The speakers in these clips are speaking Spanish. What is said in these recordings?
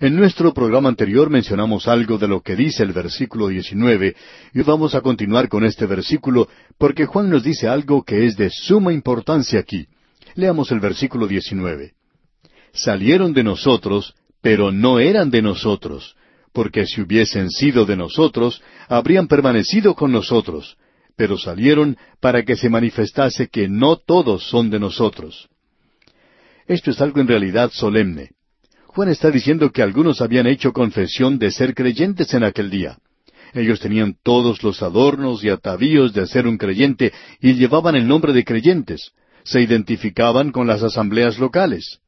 En nuestro programa anterior mencionamos algo de lo que dice el versículo 19 y vamos a continuar con este versículo porque Juan nos dice algo que es de suma importancia aquí. Leamos el versículo 19. Salieron de nosotros, pero no eran de nosotros, porque si hubiesen sido de nosotros, habrían permanecido con nosotros, pero salieron para que se manifestase que no todos son de nosotros. Esto es algo en realidad solemne. Juan está diciendo que algunos habían hecho confesión de ser creyentes en aquel día. Ellos tenían todos los adornos y atavíos de ser un creyente y llevaban el nombre de creyentes. Se identificaban con las asambleas locales.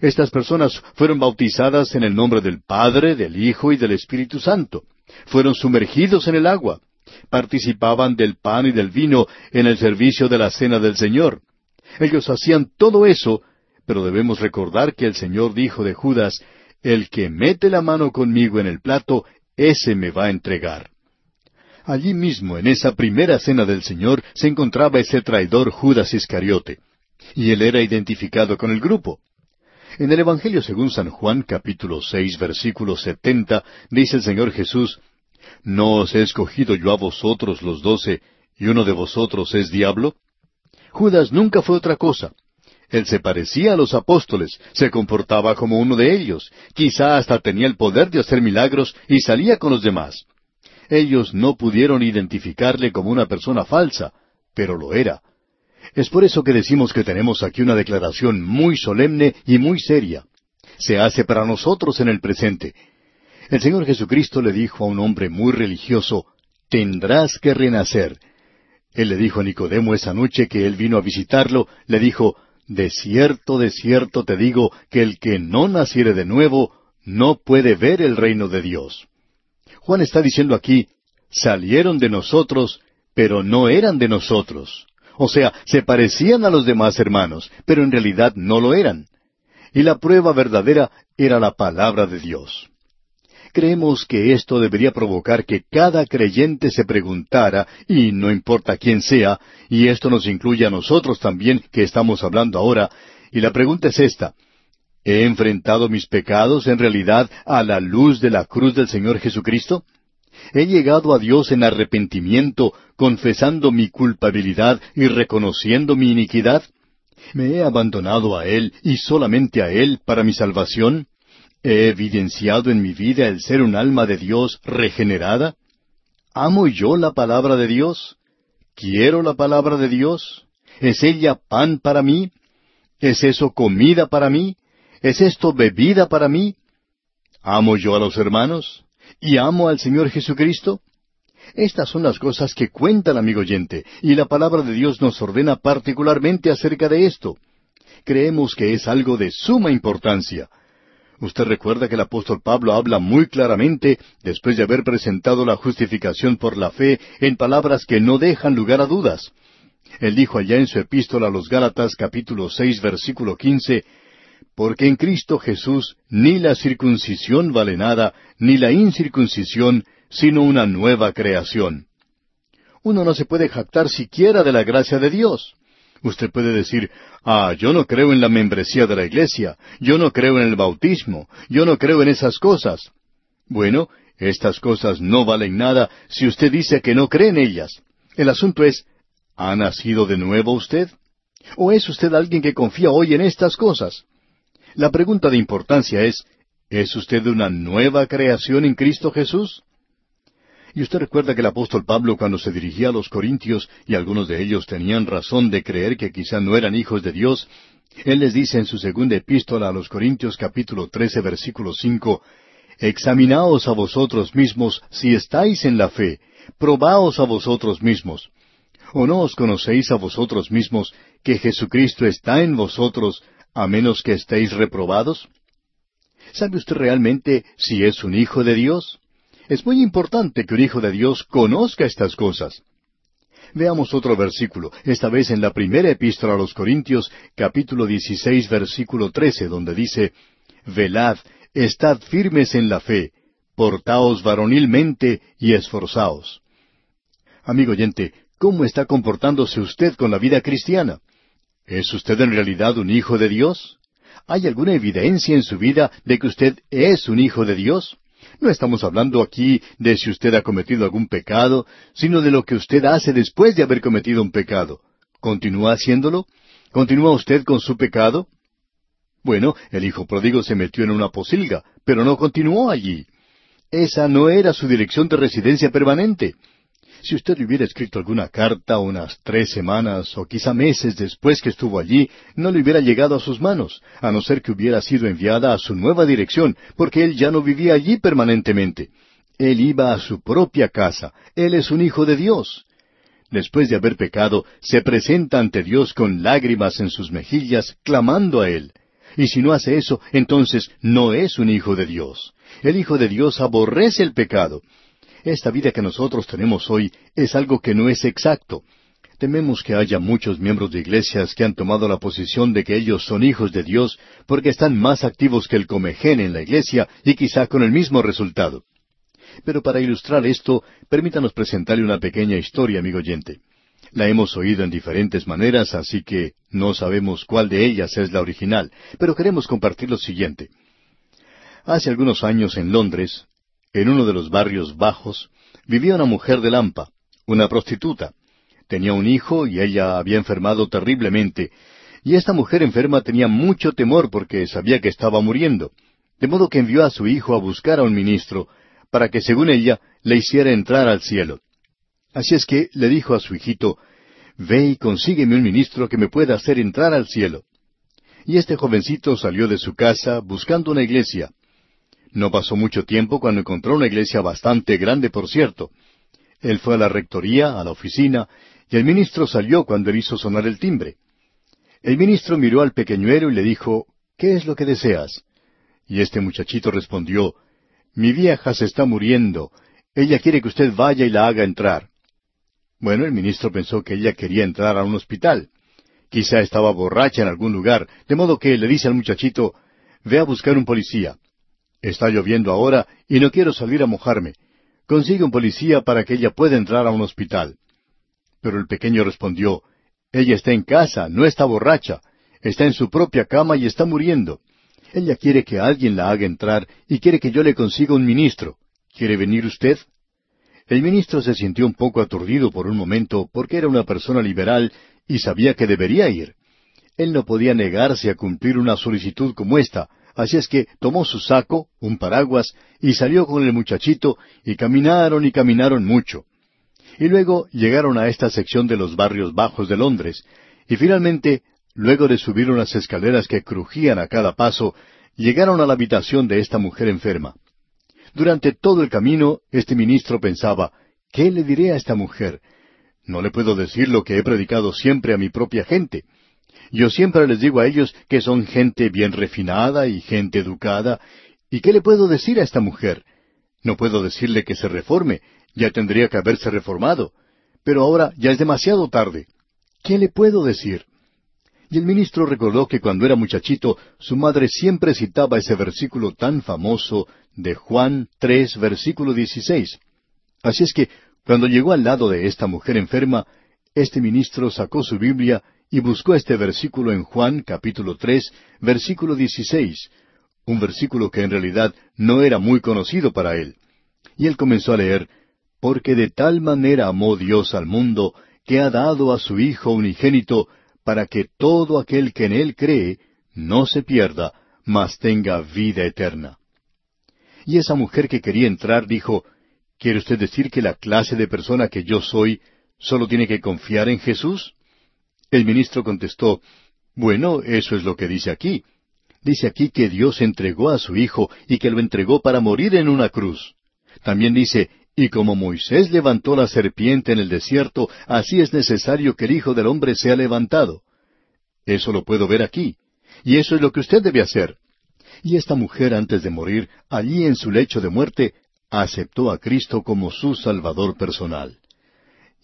Estas personas fueron bautizadas en el nombre del Padre, del Hijo y del Espíritu Santo. Fueron sumergidos en el agua. Participaban del pan y del vino en el servicio de la cena del Señor. Ellos hacían todo eso pero debemos recordar que el Señor dijo de Judas, El que mete la mano conmigo en el plato, ese me va a entregar. Allí mismo, en esa primera cena del Señor, se encontraba ese traidor Judas Iscariote, y él era identificado con el grupo. En el Evangelio según San Juan, capítulo seis, versículo setenta, dice el Señor Jesús, ¿No os he escogido yo a vosotros los doce, y uno de vosotros es diablo? Judas nunca fue otra cosa. Él se parecía a los apóstoles, se comportaba como uno de ellos, quizá hasta tenía el poder de hacer milagros y salía con los demás. Ellos no pudieron identificarle como una persona falsa, pero lo era. Es por eso que decimos que tenemos aquí una declaración muy solemne y muy seria. Se hace para nosotros en el presente. El Señor Jesucristo le dijo a un hombre muy religioso, tendrás que renacer. Él le dijo a Nicodemo esa noche que él vino a visitarlo, le dijo, de cierto, de cierto te digo que el que no naciere de nuevo no puede ver el reino de Dios. Juan está diciendo aquí, salieron de nosotros, pero no eran de nosotros. O sea, se parecían a los demás hermanos, pero en realidad no lo eran. Y la prueba verdadera era la palabra de Dios. Creemos que esto debería provocar que cada creyente se preguntara, y no importa quién sea, y esto nos incluye a nosotros también que estamos hablando ahora, y la pregunta es esta, ¿he enfrentado mis pecados en realidad a la luz de la cruz del Señor Jesucristo? ¿He llegado a Dios en arrepentimiento, confesando mi culpabilidad y reconociendo mi iniquidad? ¿Me he abandonado a Él y solamente a Él para mi salvación? ¿He evidenciado en mi vida el ser un alma de Dios regenerada? ¿Amo yo la palabra de Dios? ¿Quiero la palabra de Dios? ¿Es ella pan para mí? ¿Es eso comida para mí? ¿Es esto bebida para mí? ¿Amo yo a los hermanos? ¿Y amo al Señor Jesucristo? Estas son las cosas que cuentan, amigo oyente, y la palabra de Dios nos ordena particularmente acerca de esto. Creemos que es algo de suma importancia. Usted recuerda que el apóstol Pablo habla muy claramente, después de haber presentado la justificación por la fe, en palabras que no dejan lugar a dudas. Él dijo allá en su epístola a los Gálatas capítulo seis versículo quince, Porque en Cristo Jesús ni la circuncisión vale nada, ni la incircuncisión, sino una nueva creación. Uno no se puede jactar siquiera de la gracia de Dios. Usted puede decir, ah, yo no creo en la membresía de la iglesia, yo no creo en el bautismo, yo no creo en esas cosas. Bueno, estas cosas no valen nada si usted dice que no cree en ellas. El asunto es, ¿ha nacido de nuevo usted? ¿O es usted alguien que confía hoy en estas cosas? La pregunta de importancia es, ¿es usted una nueva creación en Cristo Jesús? Y usted recuerda que el apóstol Pablo cuando se dirigía a los Corintios, y algunos de ellos tenían razón de creer que quizá no eran hijos de Dios, él les dice en su segunda epístola a los Corintios capítulo trece versículo cinco, Examinaos a vosotros mismos si estáis en la fe, probaos a vosotros mismos. ¿O no os conocéis a vosotros mismos que Jesucristo está en vosotros, a menos que estéis reprobados? ¿Sabe usted realmente si es un hijo de Dios? Es muy importante que un hijo de Dios conozca estas cosas. Veamos otro versículo, esta vez en la primera epístola a los Corintios, capítulo 16, versículo 13, donde dice, Velad, estad firmes en la fe, portaos varonilmente y esforzaos. Amigo oyente, ¿cómo está comportándose usted con la vida cristiana? ¿Es usted en realidad un hijo de Dios? ¿Hay alguna evidencia en su vida de que usted es un hijo de Dios? No estamos hablando aquí de si usted ha cometido algún pecado, sino de lo que usted hace después de haber cometido un pecado. ¿Continúa haciéndolo? ¿Continúa usted con su pecado? Bueno, el hijo pródigo se metió en una posilga, pero no continuó allí. Esa no era su dirección de residencia permanente. Si usted le hubiera escrito alguna carta unas tres semanas o quizá meses después que estuvo allí, no le hubiera llegado a sus manos, a no ser que hubiera sido enviada a su nueva dirección, porque él ya no vivía allí permanentemente. Él iba a su propia casa. Él es un hijo de Dios. Después de haber pecado, se presenta ante Dios con lágrimas en sus mejillas, clamando a Él. Y si no hace eso, entonces no es un hijo de Dios. El Hijo de Dios aborrece el pecado. Esta vida que nosotros tenemos hoy es algo que no es exacto. Tememos que haya muchos miembros de iglesias que han tomado la posición de que ellos son hijos de Dios porque están más activos que el comején en la iglesia y quizá con el mismo resultado. Pero para ilustrar esto, permítanos presentarle una pequeña historia, amigo oyente. La hemos oído en diferentes maneras, así que no sabemos cuál de ellas es la original, pero queremos compartir lo siguiente. Hace algunos años en Londres, en uno de los barrios bajos, vivía una mujer de Lampa, una prostituta. Tenía un hijo y ella había enfermado terriblemente, y esta mujer enferma tenía mucho temor porque sabía que estaba muriendo, de modo que envió a su hijo a buscar a un ministro, para que, según ella, le hiciera entrar al cielo. Así es que le dijo a su hijito, Ve y consígueme un ministro que me pueda hacer entrar al cielo. Y este jovencito salió de su casa buscando una iglesia, no pasó mucho tiempo cuando encontró una iglesia bastante grande, por cierto. Él fue a la rectoría, a la oficina, y el ministro salió cuando él hizo sonar el timbre. El ministro miró al pequeñuelo y le dijo, ¿Qué es lo que deseas? Y este muchachito respondió, Mi vieja se está muriendo. Ella quiere que usted vaya y la haga entrar. Bueno, el ministro pensó que ella quería entrar a un hospital. Quizá estaba borracha en algún lugar, de modo que le dice al muchachito, Ve a buscar un policía. Está lloviendo ahora y no quiero salir a mojarme. Consigue un policía para que ella pueda entrar a un hospital. Pero el pequeño respondió, Ella está en casa, no está borracha, está en su propia cama y está muriendo. Ella quiere que alguien la haga entrar y quiere que yo le consiga un ministro. ¿Quiere venir usted? El ministro se sintió un poco aturdido por un momento porque era una persona liberal y sabía que debería ir. Él no podía negarse a cumplir una solicitud como esta, Así es que tomó su saco, un paraguas, y salió con el muchachito, y caminaron y caminaron mucho. Y luego llegaron a esta sección de los barrios bajos de Londres, y finalmente, luego de subir unas escaleras que crujían a cada paso, llegaron a la habitación de esta mujer enferma. Durante todo el camino, este ministro pensaba, ¿qué le diré a esta mujer? No le puedo decir lo que he predicado siempre a mi propia gente. Yo siempre les digo a ellos que son gente bien refinada y gente educada. ¿Y qué le puedo decir a esta mujer? No puedo decirle que se reforme, ya tendría que haberse reformado. Pero ahora ya es demasiado tarde. ¿Qué le puedo decir? Y el ministro recordó que cuando era muchachito su madre siempre citaba ese versículo tan famoso de Juan tres, versículo dieciséis. Así es que, cuando llegó al lado de esta mujer enferma, este ministro sacó su Biblia y buscó este versículo en Juan capítulo tres, versículo dieciséis, un versículo que en realidad no era muy conocido para él. Y él comenzó a leer, Porque de tal manera amó Dios al mundo, que ha dado a su Hijo unigénito, para que todo aquel que en él cree no se pierda, mas tenga vida eterna. Y esa mujer que quería entrar dijo, ¿Quiere usted decir que la clase de persona que yo soy solo tiene que confiar en Jesús? El ministro contestó, Bueno, eso es lo que dice aquí. Dice aquí que Dios entregó a su Hijo y que lo entregó para morir en una cruz. También dice, y como Moisés levantó la serpiente en el desierto, así es necesario que el Hijo del Hombre sea levantado. Eso lo puedo ver aquí. Y eso es lo que usted debe hacer. Y esta mujer antes de morir, allí en su lecho de muerte, aceptó a Cristo como su Salvador personal.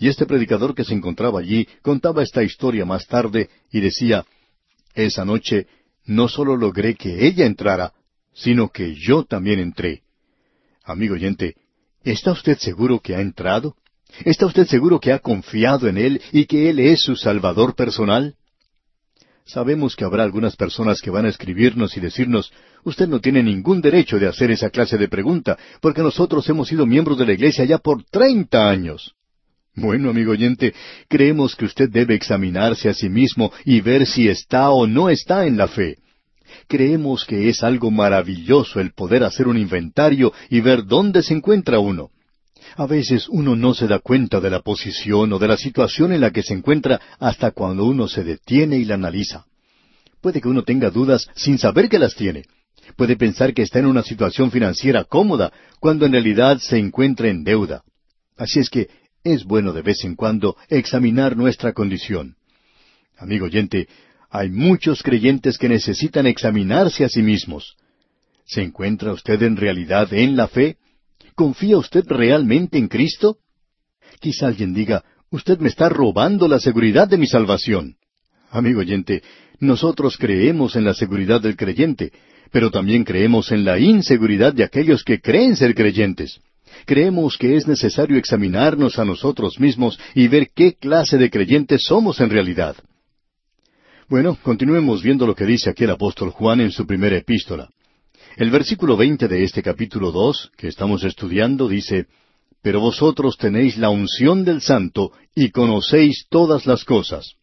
Y este predicador que se encontraba allí contaba esta historia más tarde y decía, Esa noche no solo logré que ella entrara, sino que yo también entré. Amigo oyente, ¿está usted seguro que ha entrado? ¿Está usted seguro que ha confiado en Él y que Él es su Salvador personal? Sabemos que habrá algunas personas que van a escribirnos y decirnos, usted no tiene ningún derecho de hacer esa clase de pregunta, porque nosotros hemos sido miembros de la Iglesia ya por treinta años. Bueno, amigo oyente, creemos que usted debe examinarse a sí mismo y ver si está o no está en la fe. Creemos que es algo maravilloso el poder hacer un inventario y ver dónde se encuentra uno. A veces uno no se da cuenta de la posición o de la situación en la que se encuentra hasta cuando uno se detiene y la analiza. Puede que uno tenga dudas sin saber que las tiene. Puede pensar que está en una situación financiera cómoda cuando en realidad se encuentra en deuda. Así es que es bueno de vez en cuando examinar nuestra condición. Amigo oyente, hay muchos creyentes que necesitan examinarse a sí mismos. ¿Se encuentra usted en realidad en la fe? ¿Confía usted realmente en Cristo? Quizá alguien diga, usted me está robando la seguridad de mi salvación. Amigo oyente, nosotros creemos en la seguridad del creyente, pero también creemos en la inseguridad de aquellos que creen ser creyentes. Creemos que es necesario examinarnos a nosotros mismos y ver qué clase de creyentes somos en realidad. Bueno, continuemos viendo lo que dice aquí el apóstol Juan en su primera epístola. El versículo veinte de este capítulo dos, que estamos estudiando, dice, Pero vosotros tenéis la unción del Santo y conocéis todas las cosas.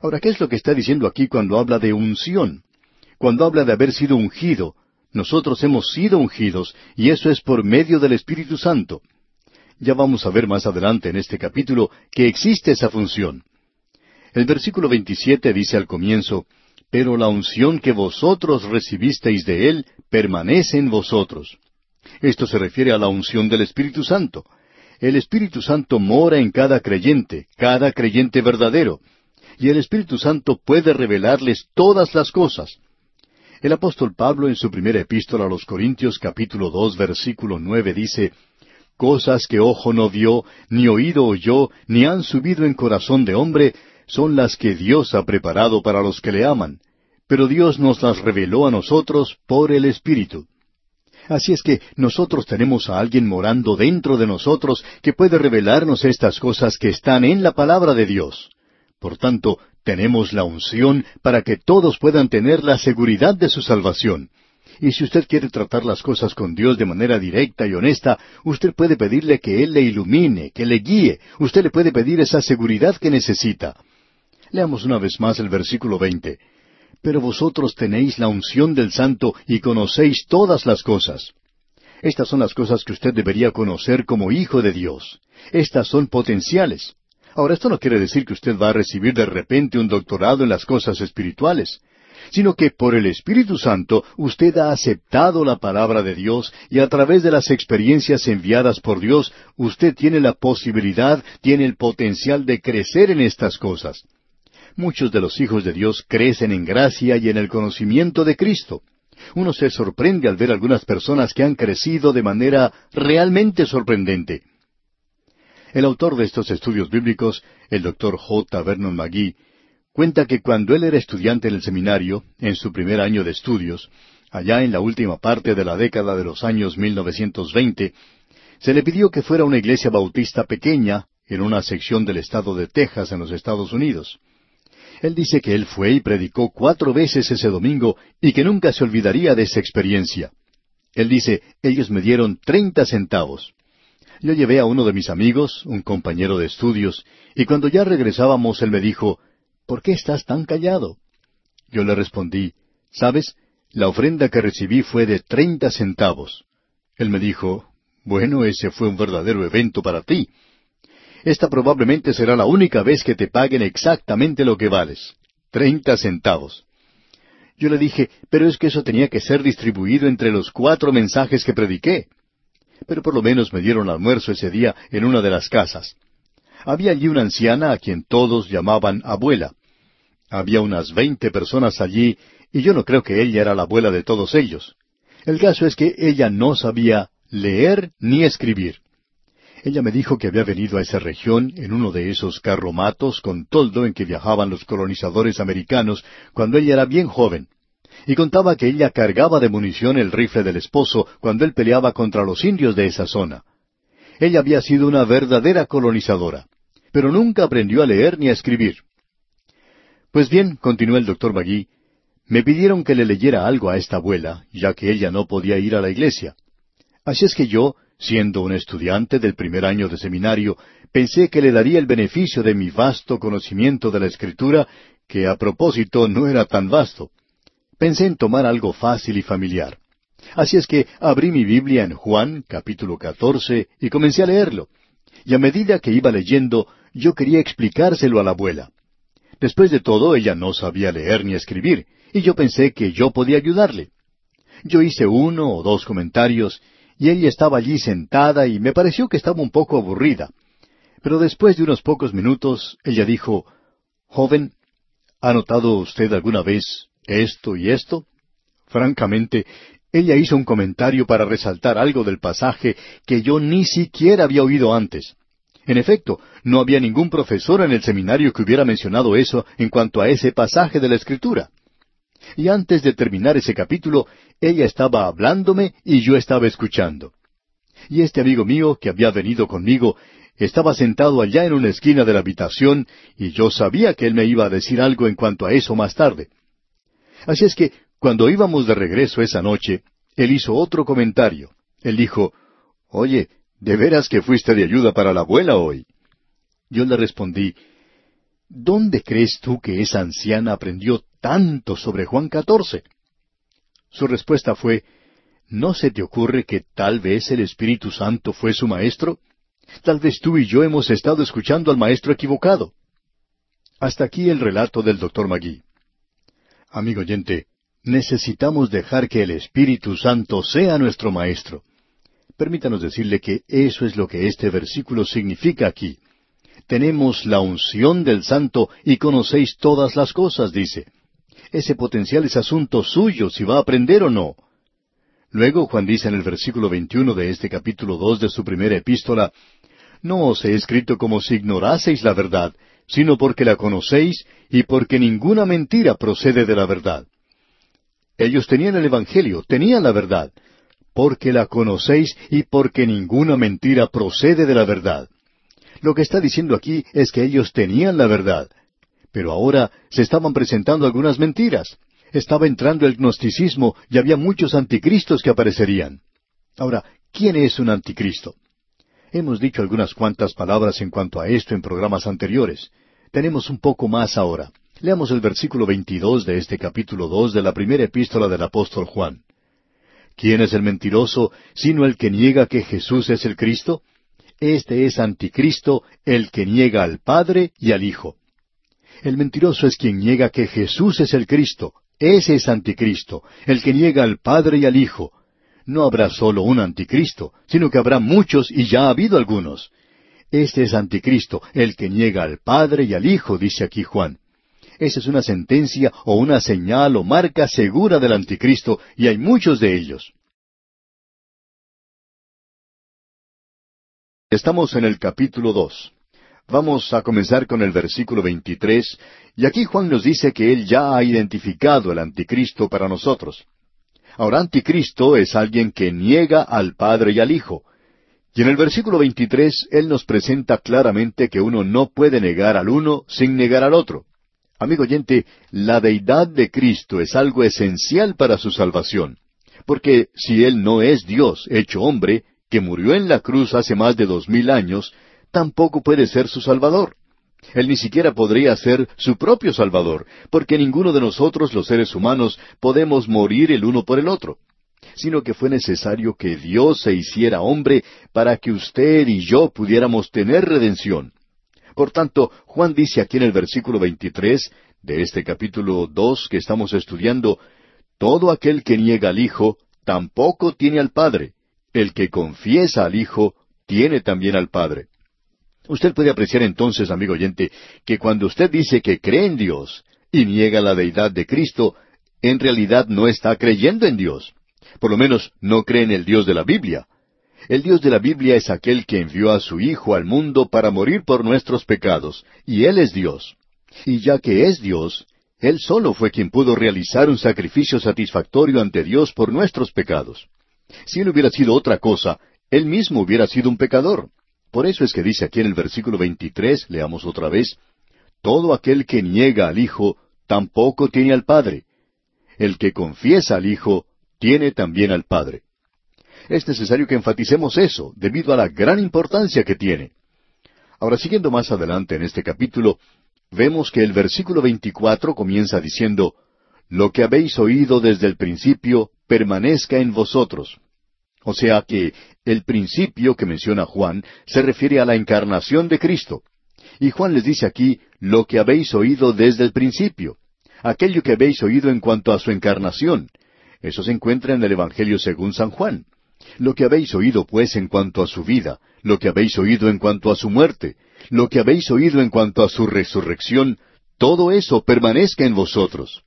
Ahora, ¿qué es lo que está diciendo aquí cuando habla de unción? Cuando habla de haber sido ungido, nosotros hemos sido ungidos, y eso es por medio del Espíritu Santo. Ya vamos a ver más adelante en este capítulo que existe esa función. El versículo 27 dice al comienzo, pero la unción que vosotros recibisteis de Él permanece en vosotros. Esto se refiere a la unción del Espíritu Santo. El Espíritu Santo mora en cada creyente, cada creyente verdadero, y el Espíritu Santo puede revelarles todas las cosas. El apóstol Pablo en su primera epístola a los Corintios capítulo dos versículo nueve dice, Cosas que ojo no vio, ni oído oyó, ni han subido en corazón de hombre, son las que Dios ha preparado para los que le aman, pero Dios nos las reveló a nosotros por el Espíritu. Así es que nosotros tenemos a alguien morando dentro de nosotros que puede revelarnos estas cosas que están en la palabra de Dios. Por tanto, tenemos la unción para que todos puedan tener la seguridad de su salvación. Y si usted quiere tratar las cosas con Dios de manera directa y honesta, usted puede pedirle que Él le ilumine, que le guíe, usted le puede pedir esa seguridad que necesita. Leamos una vez más el versículo veinte. Pero vosotros tenéis la unción del Santo y conocéis todas las cosas. Estas son las cosas que usted debería conocer como hijo de Dios. Estas son potenciales. Ahora, esto no quiere decir que usted va a recibir de repente un doctorado en las cosas espirituales, sino que por el Espíritu Santo usted ha aceptado la palabra de Dios y a través de las experiencias enviadas por Dios usted tiene la posibilidad, tiene el potencial de crecer en estas cosas. Muchos de los hijos de Dios crecen en gracia y en el conocimiento de Cristo. Uno se sorprende al ver algunas personas que han crecido de manera realmente sorprendente. El autor de estos estudios bíblicos, el doctor J. Vernon McGee, cuenta que cuando él era estudiante en el seminario, en su primer año de estudios, allá en la última parte de la década de los años 1920, se le pidió que fuera a una iglesia bautista pequeña en una sección del estado de Texas en los Estados Unidos. Él dice que él fue y predicó cuatro veces ese domingo y que nunca se olvidaría de esa experiencia. Él dice, ellos me dieron treinta centavos. Yo llevé a uno de mis amigos, un compañero de estudios, y cuando ya regresábamos él me dijo, ¿por qué estás tan callado? Yo le respondí, ¿sabes? La ofrenda que recibí fue de treinta centavos. Él me dijo, bueno, ese fue un verdadero evento para ti. Esta probablemente será la única vez que te paguen exactamente lo que vales. Treinta centavos. Yo le dije, pero es que eso tenía que ser distribuido entre los cuatro mensajes que prediqué. Pero por lo menos me dieron almuerzo ese día en una de las casas. Había allí una anciana a quien todos llamaban abuela. Había unas veinte personas allí, y yo no creo que ella era la abuela de todos ellos. El caso es que ella no sabía leer ni escribir. Ella me dijo que había venido a esa región en uno de esos carromatos con toldo en que viajaban los colonizadores americanos cuando ella era bien joven. Y contaba que ella cargaba de munición el rifle del esposo cuando él peleaba contra los indios de esa zona. Ella había sido una verdadera colonizadora, pero nunca aprendió a leer ni a escribir. Pues bien, continuó el doctor Magui, me pidieron que le leyera algo a esta abuela, ya que ella no podía ir a la iglesia. Así es que yo, siendo un estudiante del primer año de seminario, pensé que le daría el beneficio de mi vasto conocimiento de la Escritura, que a propósito no era tan vasto. Pensé en tomar algo fácil y familiar. Así es que abrí mi Biblia en Juan, capítulo catorce, y comencé a leerlo. Y a medida que iba leyendo, yo quería explicárselo a la abuela. Después de todo, ella no sabía leer ni escribir, y yo pensé que yo podía ayudarle. Yo hice uno o dos comentarios, y ella estaba allí sentada y me pareció que estaba un poco aburrida. Pero después de unos pocos minutos, ella dijo, Joven, ¿ha notado usted alguna vez esto y esto? Francamente, ella hizo un comentario para resaltar algo del pasaje que yo ni siquiera había oído antes. En efecto, no había ningún profesor en el seminario que hubiera mencionado eso en cuanto a ese pasaje de la Escritura. Y antes de terminar ese capítulo, ella estaba hablándome y yo estaba escuchando. Y este amigo mío que había venido conmigo estaba sentado allá en una esquina de la habitación y yo sabía que él me iba a decir algo en cuanto a eso más tarde. Así es que cuando íbamos de regreso esa noche, él hizo otro comentario. Él dijo, Oye, ¿de veras que fuiste de ayuda para la abuela hoy? Yo le respondí, ¿Dónde crees tú que esa anciana aprendió tanto sobre Juan catorce? Su respuesta fue, ¿No se te ocurre que tal vez el Espíritu Santo fue su maestro? Tal vez tú y yo hemos estado escuchando al maestro equivocado. Hasta aquí el relato del doctor Magui. Amigo oyente, necesitamos dejar que el Espíritu Santo sea nuestro maestro. Permítanos decirle que eso es lo que este versículo significa aquí. Tenemos la unción del Santo y conocéis todas las cosas, dice. Ese potencial es asunto suyo si va a aprender o no. Luego Juan dice en el versículo 21 de este capítulo dos de su primera epístola, No os he escrito como si ignoraseis la verdad, sino porque la conocéis y porque ninguna mentira procede de la verdad. Ellos tenían el Evangelio, tenían la verdad, porque la conocéis y porque ninguna mentira procede de la verdad. Lo que está diciendo aquí es que ellos tenían la verdad, pero ahora se estaban presentando algunas mentiras. Estaba entrando el gnosticismo y había muchos anticristos que aparecerían. Ahora, ¿quién es un anticristo? Hemos dicho algunas cuantas palabras en cuanto a esto en programas anteriores. Tenemos un poco más ahora. Leamos el versículo 22 de este capítulo 2 de la primera epístola del apóstol Juan. ¿Quién es el mentiroso sino el que niega que Jesús es el Cristo? Este es anticristo, el que niega al Padre y al Hijo. El mentiroso es quien niega que Jesús es el Cristo. Ese es anticristo, el que niega al Padre y al Hijo. No habrá solo un anticristo, sino que habrá muchos y ya ha habido algunos. Este es anticristo, el que niega al Padre y al Hijo, dice aquí Juan. Esa es una sentencia o una señal o marca segura del anticristo, y hay muchos de ellos. Estamos en el capítulo dos. Vamos a comenzar con el versículo 23, y aquí Juan nos dice que él ya ha identificado el anticristo para nosotros. Ahora, anticristo es alguien que niega al Padre y al Hijo. Y en el versículo 23 él nos presenta claramente que uno no puede negar al uno sin negar al otro. Amigo oyente, la deidad de Cristo es algo esencial para su salvación, porque si Él no es Dios hecho hombre, que murió en la cruz hace más de dos mil años, tampoco puede ser su Salvador. Él ni siquiera podría ser su propio Salvador, porque ninguno de nosotros los seres humanos podemos morir el uno por el otro, sino que fue necesario que Dios se hiciera hombre para que usted y yo pudiéramos tener redención. Por tanto, Juan dice aquí en el versículo 23 de este capítulo 2 que estamos estudiando, Todo aquel que niega al Hijo tampoco tiene al Padre. El que confiesa al Hijo tiene también al Padre. Usted puede apreciar entonces, amigo oyente, que cuando usted dice que cree en Dios y niega la deidad de Cristo, en realidad no está creyendo en Dios. Por lo menos no cree en el Dios de la Biblia. El Dios de la Biblia es aquel que envió a su Hijo al mundo para morir por nuestros pecados, y Él es Dios. Y ya que es Dios, Él solo fue quien pudo realizar un sacrificio satisfactorio ante Dios por nuestros pecados. Si él hubiera sido otra cosa, él mismo hubiera sido un pecador. Por eso es que dice aquí en el versículo 23, leamos otra vez, todo aquel que niega al Hijo tampoco tiene al Padre. El que confiesa al Hijo tiene también al Padre. Es necesario que enfaticemos eso, debido a la gran importancia que tiene. Ahora, siguiendo más adelante en este capítulo, vemos que el versículo 24 comienza diciendo, Lo que habéis oído desde el principio permanezca en vosotros. O sea que el principio que menciona Juan se refiere a la encarnación de Cristo. Y Juan les dice aquí, lo que habéis oído desde el principio, aquello que habéis oído en cuanto a su encarnación. Eso se encuentra en el Evangelio según San Juan. Lo que habéis oído pues en cuanto a su vida, lo que habéis oído en cuanto a su muerte, lo que habéis oído en cuanto a su resurrección, todo eso permanezca en vosotros.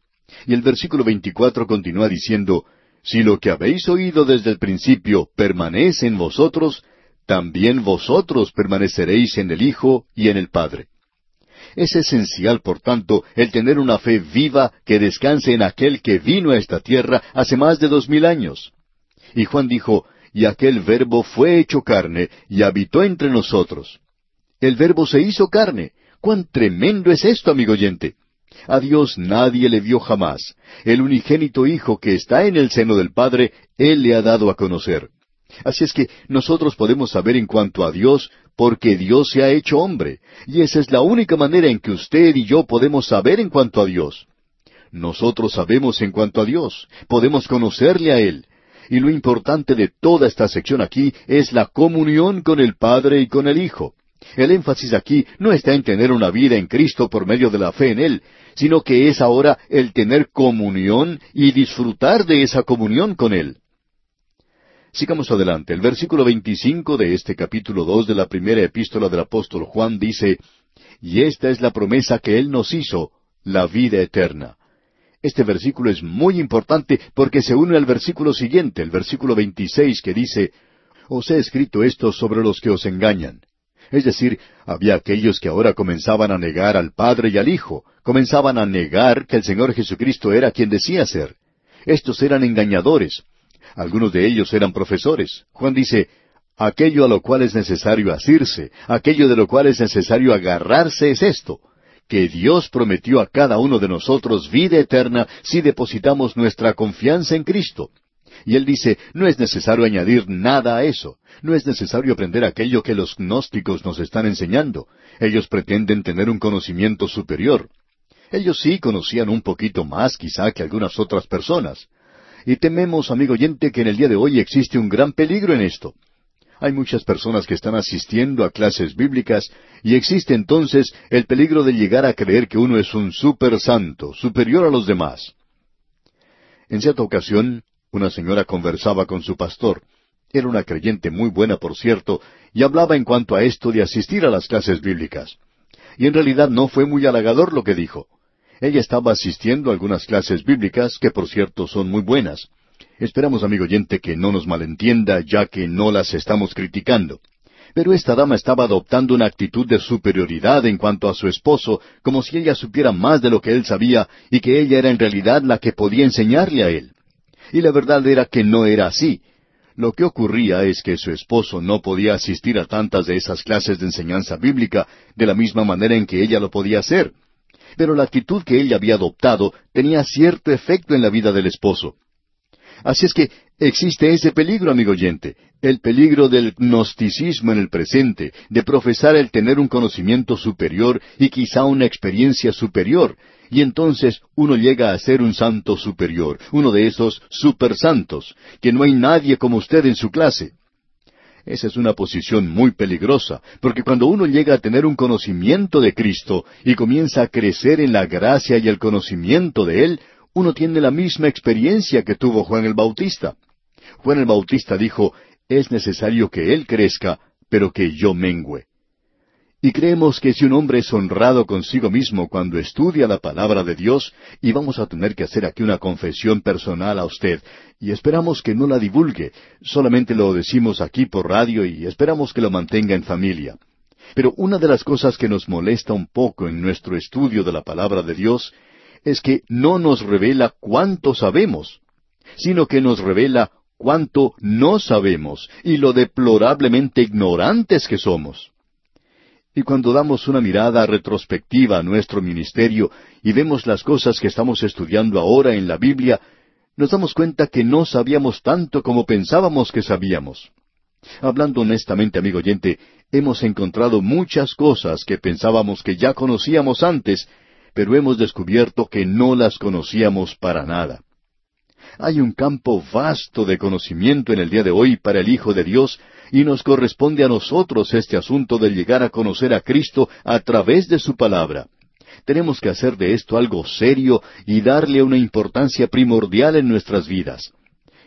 Y el versículo 24 continúa diciendo, Si lo que habéis oído desde el principio permanece en vosotros, también vosotros permaneceréis en el Hijo y en el Padre. Es esencial, por tanto, el tener una fe viva que descanse en aquel que vino a esta tierra hace más de dos mil años. Y Juan dijo, y aquel verbo fue hecho carne y habitó entre nosotros. El verbo se hizo carne. ¡Cuán tremendo es esto, amigo oyente! A Dios nadie le vio jamás. El unigénito Hijo que está en el seno del Padre, Él le ha dado a conocer. Así es que nosotros podemos saber en cuanto a Dios porque Dios se ha hecho hombre, y esa es la única manera en que usted y yo podemos saber en cuanto a Dios. Nosotros sabemos en cuanto a Dios, podemos conocerle a Él, y lo importante de toda esta sección aquí es la comunión con el Padre y con el Hijo. El énfasis aquí no está en tener una vida en Cristo por medio de la fe en Él, sino que es ahora el tener comunión y disfrutar de esa comunión con Él. Sigamos adelante. El versículo 25 de este capítulo 2 de la primera epístola del apóstol Juan dice, Y esta es la promesa que Él nos hizo, la vida eterna. Este versículo es muy importante porque se une al versículo siguiente, el versículo 26, que dice, Os he escrito esto sobre los que os engañan. Es decir, había aquellos que ahora comenzaban a negar al Padre y al Hijo, comenzaban a negar que el Señor Jesucristo era quien decía ser. Estos eran engañadores, algunos de ellos eran profesores. Juan dice, aquello a lo cual es necesario asirse, aquello de lo cual es necesario agarrarse es esto, que Dios prometió a cada uno de nosotros vida eterna si depositamos nuestra confianza en Cristo. Y él dice, no es necesario añadir nada a eso, no es necesario aprender aquello que los gnósticos nos están enseñando. Ellos pretenden tener un conocimiento superior. Ellos sí conocían un poquito más quizá que algunas otras personas. Y tememos, amigo oyente, que en el día de hoy existe un gran peligro en esto. Hay muchas personas que están asistiendo a clases bíblicas y existe entonces el peligro de llegar a creer que uno es un super santo, superior a los demás. En cierta ocasión, una señora conversaba con su pastor. Era una creyente muy buena, por cierto, y hablaba en cuanto a esto de asistir a las clases bíblicas. Y en realidad no fue muy halagador lo que dijo. Ella estaba asistiendo a algunas clases bíblicas, que por cierto son muy buenas. Esperamos, amigo oyente, que no nos malentienda, ya que no las estamos criticando. Pero esta dama estaba adoptando una actitud de superioridad en cuanto a su esposo, como si ella supiera más de lo que él sabía y que ella era en realidad la que podía enseñarle a él. Y la verdad era que no era así. Lo que ocurría es que su esposo no podía asistir a tantas de esas clases de enseñanza bíblica de la misma manera en que ella lo podía hacer pero la actitud que ella había adoptado tenía cierto efecto en la vida del esposo. Así es que existe ese peligro, amigo oyente, el peligro del gnosticismo en el presente, de profesar el tener un conocimiento superior y quizá una experiencia superior, y entonces uno llega a ser un santo superior, uno de esos supersantos, que no hay nadie como usted en su clase. Esa es una posición muy peligrosa, porque cuando uno llega a tener un conocimiento de Cristo y comienza a crecer en la gracia y el conocimiento de Él, uno tiene la misma experiencia que tuvo Juan el Bautista. Juan el Bautista dijo, es necesario que Él crezca, pero que yo mengüe. Y creemos que si un hombre es honrado consigo mismo cuando estudia la palabra de Dios, y vamos a tener que hacer aquí una confesión personal a usted, y esperamos que no la divulgue, solamente lo decimos aquí por radio y esperamos que lo mantenga en familia. Pero una de las cosas que nos molesta un poco en nuestro estudio de la palabra de Dios es que no nos revela cuánto sabemos, sino que nos revela cuánto no sabemos y lo deplorablemente ignorantes que somos. Y cuando damos una mirada retrospectiva a nuestro ministerio y vemos las cosas que estamos estudiando ahora en la Biblia, nos damos cuenta que no sabíamos tanto como pensábamos que sabíamos. Hablando honestamente, amigo oyente, hemos encontrado muchas cosas que pensábamos que ya conocíamos antes, pero hemos descubierto que no las conocíamos para nada. Hay un campo vasto de conocimiento en el día de hoy para el Hijo de Dios y nos corresponde a nosotros este asunto de llegar a conocer a Cristo a través de su palabra. Tenemos que hacer de esto algo serio y darle una importancia primordial en nuestras vidas.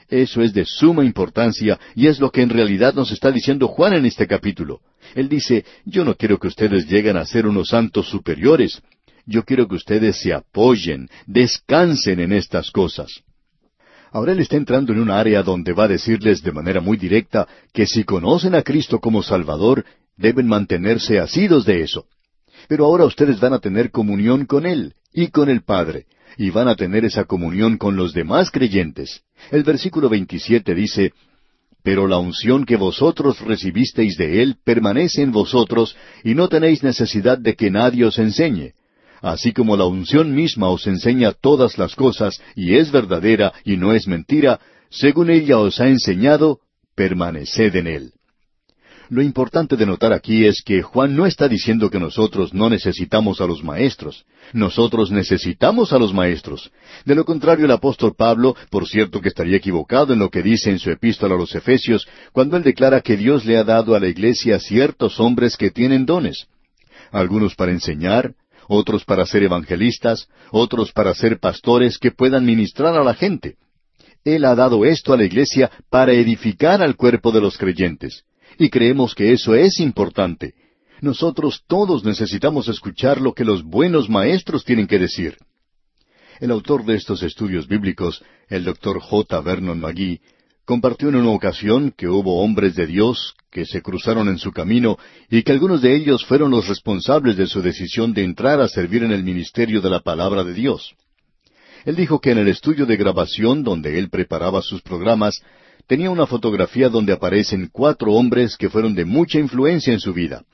Eso es de suma importancia y es lo que en realidad nos está diciendo Juan en este capítulo. Él dice, yo no quiero que ustedes lleguen a ser unos santos superiores, yo quiero que ustedes se apoyen, descansen en estas cosas. Ahora Él está entrando en un área donde va a decirles de manera muy directa que si conocen a Cristo como Salvador, deben mantenerse asidos de eso. Pero ahora ustedes van a tener comunión con Él y con el Padre, y van a tener esa comunión con los demás creyentes. El versículo 27 dice, Pero la unción que vosotros recibisteis de Él permanece en vosotros, y no tenéis necesidad de que nadie os enseñe. Así como la unción misma os enseña todas las cosas, y es verdadera y no es mentira, según ella os ha enseñado, permaneced en Él. Lo importante de notar aquí es que Juan no está diciendo que nosotros no necesitamos a los maestros. Nosotros necesitamos a los maestros. De lo contrario, el apóstol Pablo, por cierto que estaría equivocado en lo que dice en su epístola a los Efesios, cuando él declara que Dios le ha dado a la iglesia ciertos hombres que tienen dones. Algunos para enseñar, otros para ser evangelistas, otros para ser pastores que puedan ministrar a la gente. Él ha dado esto a la iglesia para edificar al cuerpo de los creyentes. Y creemos que eso es importante. Nosotros todos necesitamos escuchar lo que los buenos maestros tienen que decir. El autor de estos estudios bíblicos, el doctor J. Vernon McGee, compartió en una ocasión que hubo hombres de Dios que se cruzaron en su camino y que algunos de ellos fueron los responsables de su decisión de entrar a servir en el ministerio de la palabra de Dios. Él dijo que en el estudio de grabación donde él preparaba sus programas, tenía una fotografía donde aparecen cuatro hombres que fueron de mucha influencia en su vida.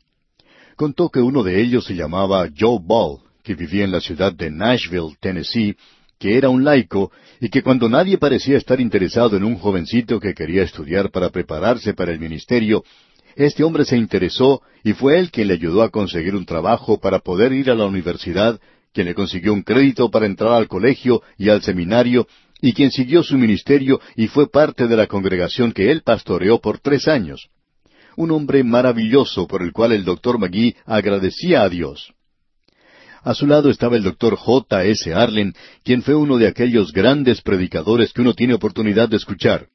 Contó que uno de ellos se llamaba Joe Ball, que vivía en la ciudad de Nashville, Tennessee, que era un laico y que cuando nadie parecía estar interesado en un jovencito que quería estudiar para prepararse para el ministerio, este hombre se interesó y fue él quien le ayudó a conseguir un trabajo para poder ir a la universidad, quien le consiguió un crédito para entrar al colegio y al seminario y quien siguió su ministerio y fue parte de la congregación que él pastoreó por tres años. Un hombre maravilloso por el cual el doctor McGee agradecía a Dios. A su lado estaba el doctor J. S. Arlen, quien fue uno de aquellos grandes predicadores que uno tiene oportunidad de escuchar.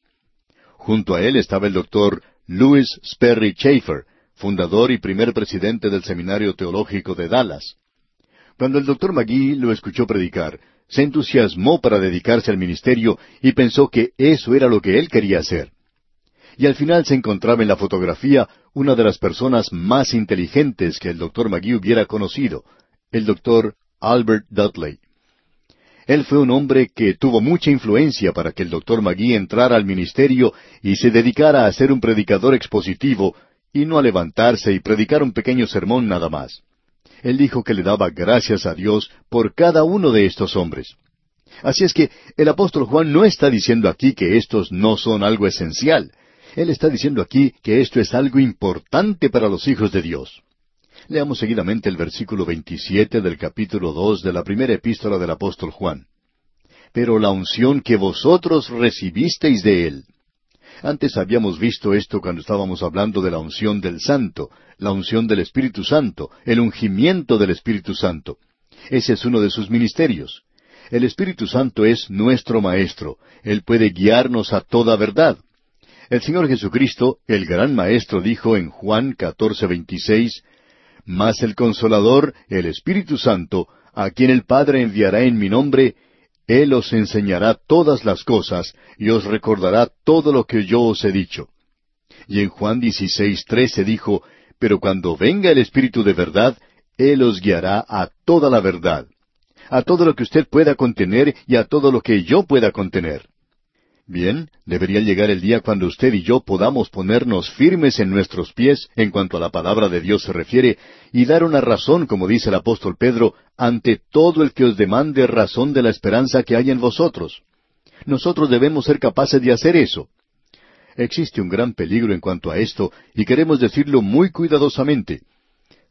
Junto a él estaba el doctor Louis Sperry Schaeffer, fundador y primer presidente del Seminario Teológico de Dallas. Cuando el doctor McGee lo escuchó predicar, se entusiasmó para dedicarse al ministerio y pensó que eso era lo que él quería hacer. Y al final se encontraba en la fotografía una de las personas más inteligentes que el doctor McGee hubiera conocido, el doctor Albert Dudley. Él fue un hombre que tuvo mucha influencia para que el doctor McGee entrara al ministerio y se dedicara a ser un predicador expositivo y no a levantarse y predicar un pequeño sermón nada más él dijo que le daba gracias a Dios por cada uno de estos hombres. Así es que el apóstol Juan no está diciendo aquí que estos no son algo esencial. Él está diciendo aquí que esto es algo importante para los hijos de Dios. Leamos seguidamente el versículo 27 del capítulo 2 de la primera epístola del apóstol Juan. Pero la unción que vosotros recibisteis de él, antes habíamos visto esto cuando estábamos hablando de la unción del Santo, la unción del Espíritu Santo, el ungimiento del Espíritu Santo. Ese es uno de sus ministerios. El Espíritu Santo es nuestro Maestro. Él puede guiarnos a toda verdad. El Señor Jesucristo, el gran Maestro, dijo en Juan 14, 26, Mas el Consolador, el Espíritu Santo, a quien el Padre enviará en mi nombre, él os enseñará todas las cosas y os recordará todo lo que yo os he dicho. Y en Juan 16, 13 dijo, Pero cuando venga el Espíritu de verdad, Él os guiará a toda la verdad, a todo lo que usted pueda contener y a todo lo que yo pueda contener. Bien, debería llegar el día cuando usted y yo podamos ponernos firmes en nuestros pies en cuanto a la palabra de Dios se refiere y dar una razón, como dice el apóstol Pedro, ante todo el que os demande razón de la esperanza que hay en vosotros. Nosotros debemos ser capaces de hacer eso. Existe un gran peligro en cuanto a esto y queremos decirlo muy cuidadosamente.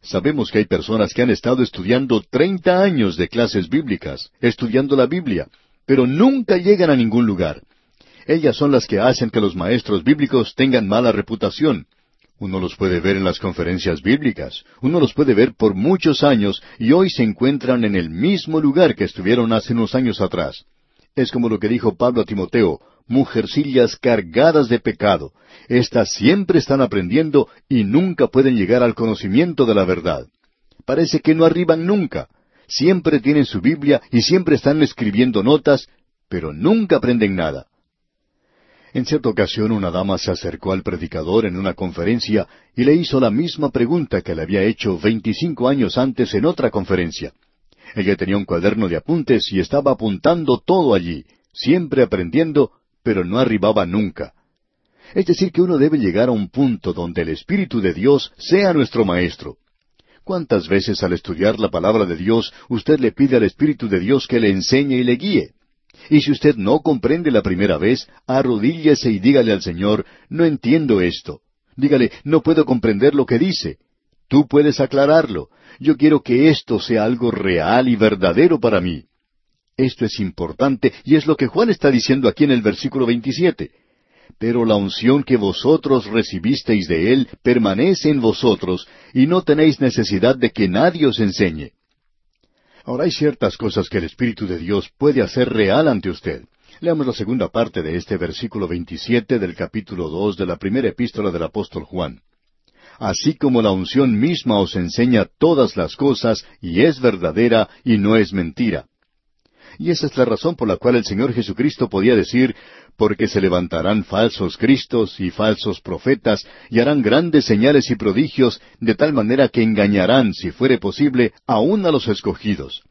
Sabemos que hay personas que han estado estudiando treinta años de clases bíblicas, estudiando la Biblia, pero nunca llegan a ningún lugar. Ellas son las que hacen que los maestros bíblicos tengan mala reputación. Uno los puede ver en las conferencias bíblicas, uno los puede ver por muchos años y hoy se encuentran en el mismo lugar que estuvieron hace unos años atrás. Es como lo que dijo Pablo a Timoteo, mujercillas cargadas de pecado. Estas siempre están aprendiendo y nunca pueden llegar al conocimiento de la verdad. Parece que no arriban nunca. Siempre tienen su Biblia y siempre están escribiendo notas, pero nunca aprenden nada. En cierta ocasión una dama se acercó al predicador en una conferencia y le hizo la misma pregunta que le había hecho veinticinco años antes en otra conferencia. Ella tenía un cuaderno de apuntes y estaba apuntando todo allí, siempre aprendiendo, pero no arribaba nunca. Es decir, que uno debe llegar a un punto donde el Espíritu de Dios sea nuestro Maestro. ¿Cuántas veces al estudiar la palabra de Dios usted le pide al Espíritu de Dios que le enseñe y le guíe? Y si usted no comprende la primera vez, arrodíllese y dígale al Señor, no entiendo esto. Dígale, no puedo comprender lo que dice. Tú puedes aclararlo. Yo quiero que esto sea algo real y verdadero para mí. Esto es importante y es lo que Juan está diciendo aquí en el versículo 27. Pero la unción que vosotros recibisteis de Él permanece en vosotros y no tenéis necesidad de que nadie os enseñe. Ahora hay ciertas cosas que el Espíritu de Dios puede hacer real ante usted. Leamos la segunda parte de este versículo 27 del capítulo 2 de la primera epístola del apóstol Juan. Así como la unción misma os enseña todas las cosas y es verdadera y no es mentira. Y esa es la razón por la cual el Señor Jesucristo podía decir, porque se levantarán falsos cristos y falsos profetas, y harán grandes señales y prodigios, de tal manera que engañarán, si fuere posible, aún a los escogidos.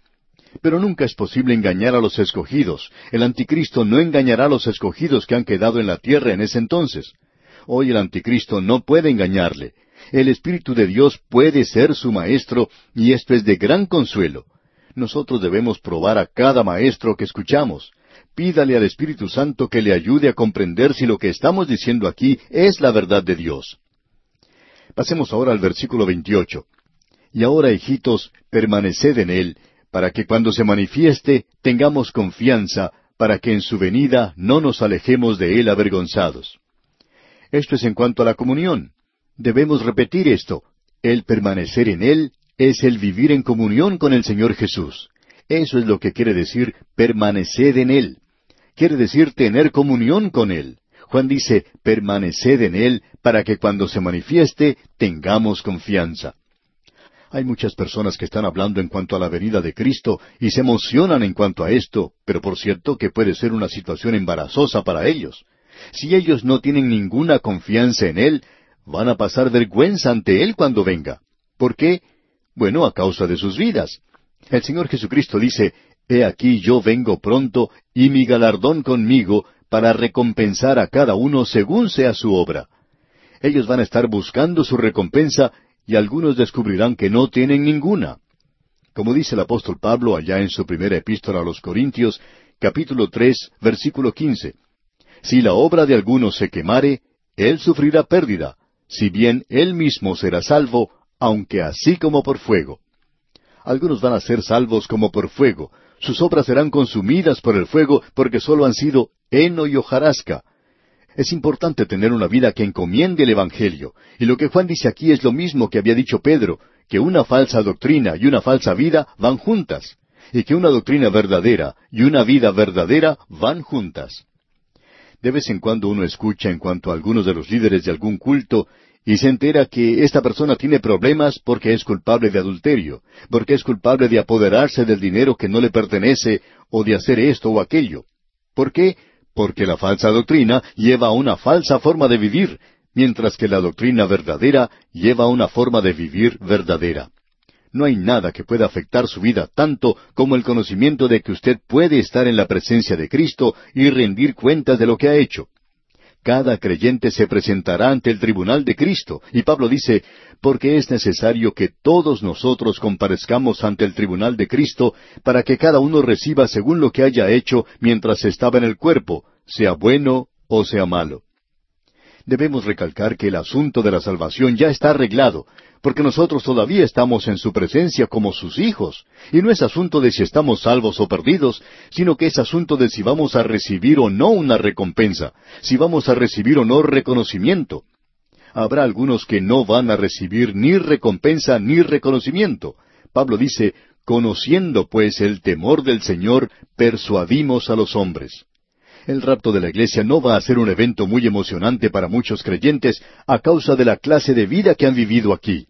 Pero nunca es posible engañar a los escogidos. El anticristo no engañará a los escogidos que han quedado en la tierra en ese entonces. Hoy el anticristo no puede engañarle. El Espíritu de Dios puede ser su maestro, y esto es de gran consuelo. Nosotros debemos probar a cada maestro que escuchamos. Pídale al Espíritu Santo que le ayude a comprender si lo que estamos diciendo aquí es la verdad de Dios. Pasemos ahora al versículo 28. Y ahora, hijitos, permaneced en Él, para que cuando se manifieste tengamos confianza, para que en su venida no nos alejemos de Él avergonzados. Esto es en cuanto a la comunión. Debemos repetir esto. El permanecer en Él es el vivir en comunión con el Señor Jesús. Eso es lo que quiere decir permaneced en Él. Quiere decir tener comunión con Él. Juan dice, permaneced en Él para que cuando se manifieste tengamos confianza. Hay muchas personas que están hablando en cuanto a la venida de Cristo y se emocionan en cuanto a esto, pero por cierto que puede ser una situación embarazosa para ellos. Si ellos no tienen ninguna confianza en Él, van a pasar vergüenza ante Él cuando venga. ¿Por qué? Bueno, a causa de sus vidas. El Señor Jesucristo dice, He aquí yo vengo pronto, y mi galardón conmigo, para recompensar a cada uno según sea su obra. Ellos van a estar buscando su recompensa, y algunos descubrirán que no tienen ninguna. Como dice el apóstol Pablo allá en su primera epístola a los Corintios, capítulo tres, versículo quince. Si la obra de alguno se quemare, él sufrirá pérdida, si bien él mismo será salvo, aunque así como por fuego. Algunos van a ser salvos como por fuego, sus obras serán consumidas por el fuego porque sólo han sido heno y hojarasca. Es importante tener una vida que encomiende el Evangelio, y lo que Juan dice aquí es lo mismo que había dicho Pedro, que una falsa doctrina y una falsa vida van juntas, y que una doctrina verdadera y una vida verdadera van juntas. De vez en cuando uno escucha en cuanto a algunos de los líderes de algún culto y se entera que esta persona tiene problemas porque es culpable de adulterio, porque es culpable de apoderarse del dinero que no le pertenece o de hacer esto o aquello. ¿Por qué? Porque la falsa doctrina lleva a una falsa forma de vivir, mientras que la doctrina verdadera lleva a una forma de vivir verdadera. No hay nada que pueda afectar su vida tanto como el conocimiento de que usted puede estar en la presencia de Cristo y rendir cuentas de lo que ha hecho. Cada creyente se presentará ante el tribunal de Cristo, y Pablo dice, porque es necesario que todos nosotros comparezcamos ante el tribunal de Cristo para que cada uno reciba según lo que haya hecho mientras estaba en el cuerpo, sea bueno o sea malo. Debemos recalcar que el asunto de la salvación ya está arreglado, porque nosotros todavía estamos en su presencia como sus hijos, y no es asunto de si estamos salvos o perdidos, sino que es asunto de si vamos a recibir o no una recompensa, si vamos a recibir o no reconocimiento. Habrá algunos que no van a recibir ni recompensa ni reconocimiento. Pablo dice, conociendo pues el temor del Señor, persuadimos a los hombres el rapto de la iglesia no va a ser un evento muy emocionante para muchos creyentes a causa de la clase de vida que han vivido aquí.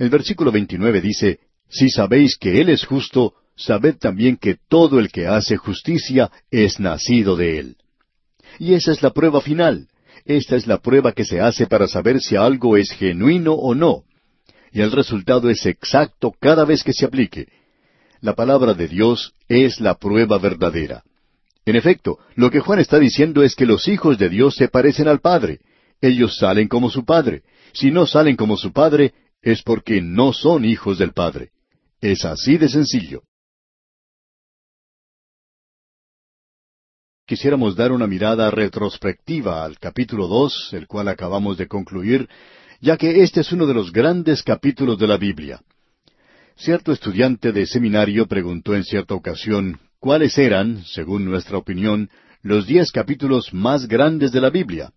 El versículo 29 dice, Si sabéis que Él es justo, sabed también que todo el que hace justicia es nacido de Él. Y esa es la prueba final. Esta es la prueba que se hace para saber si algo es genuino o no. Y el resultado es exacto cada vez que se aplique. La palabra de Dios es la prueba verdadera. En efecto, lo que Juan está diciendo es que los hijos de Dios se parecen al Padre. Ellos salen como su Padre. Si no salen como su Padre, es porque no son hijos del Padre. Es así de sencillo. Quisiéramos dar una mirada retrospectiva al capítulo dos, el cual acabamos de concluir, ya que este es uno de los grandes capítulos de la Biblia. Cierto estudiante de seminario preguntó en cierta ocasión cuáles eran, según nuestra opinión, los diez capítulos más grandes de la Biblia.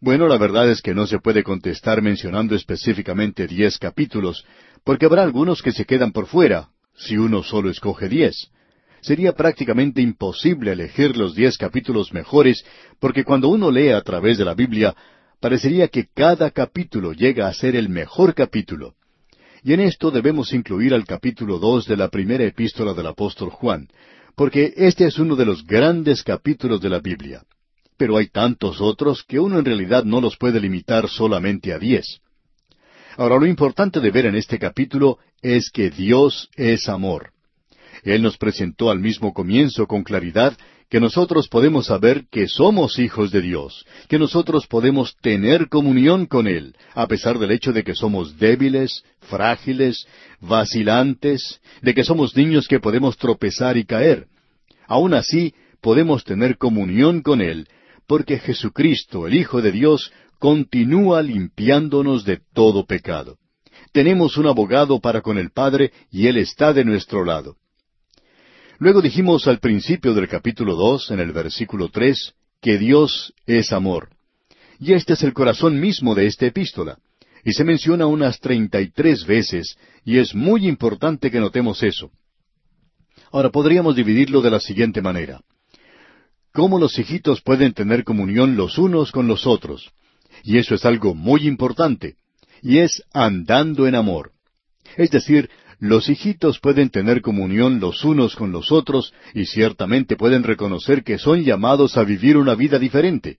Bueno, la verdad es que no se puede contestar mencionando específicamente diez capítulos, porque habrá algunos que se quedan por fuera, si uno solo escoge diez. Sería prácticamente imposible elegir los diez capítulos mejores, porque cuando uno lee a través de la Biblia, parecería que cada capítulo llega a ser el mejor capítulo. Y en esto debemos incluir al capítulo dos de la primera epístola del apóstol Juan, porque este es uno de los grandes capítulos de la Biblia. Pero hay tantos otros que uno en realidad no los puede limitar solamente a diez. Ahora, lo importante de ver en este capítulo es que Dios es amor. Él nos presentó al mismo comienzo con claridad que nosotros podemos saber que somos hijos de Dios, que nosotros podemos tener comunión con Él, a pesar del hecho de que somos débiles, frágiles, vacilantes, de que somos niños que podemos tropezar y caer. Aún así, podemos tener comunión con Él, porque Jesucristo, el Hijo de Dios, continúa limpiándonos de todo pecado. Tenemos un abogado para con el Padre y Él está de nuestro lado. Luego dijimos al principio del capítulo dos, en el versículo tres, que Dios es amor. Y este es el corazón mismo de esta epístola. Y se menciona unas treinta y tres veces, y es muy importante que notemos eso. Ahora podríamos dividirlo de la siguiente manera. ¿Cómo los hijitos pueden tener comunión los unos con los otros? Y eso es algo muy importante. Y es andando en amor. Es decir, los hijitos pueden tener comunión los unos con los otros y ciertamente pueden reconocer que son llamados a vivir una vida diferente.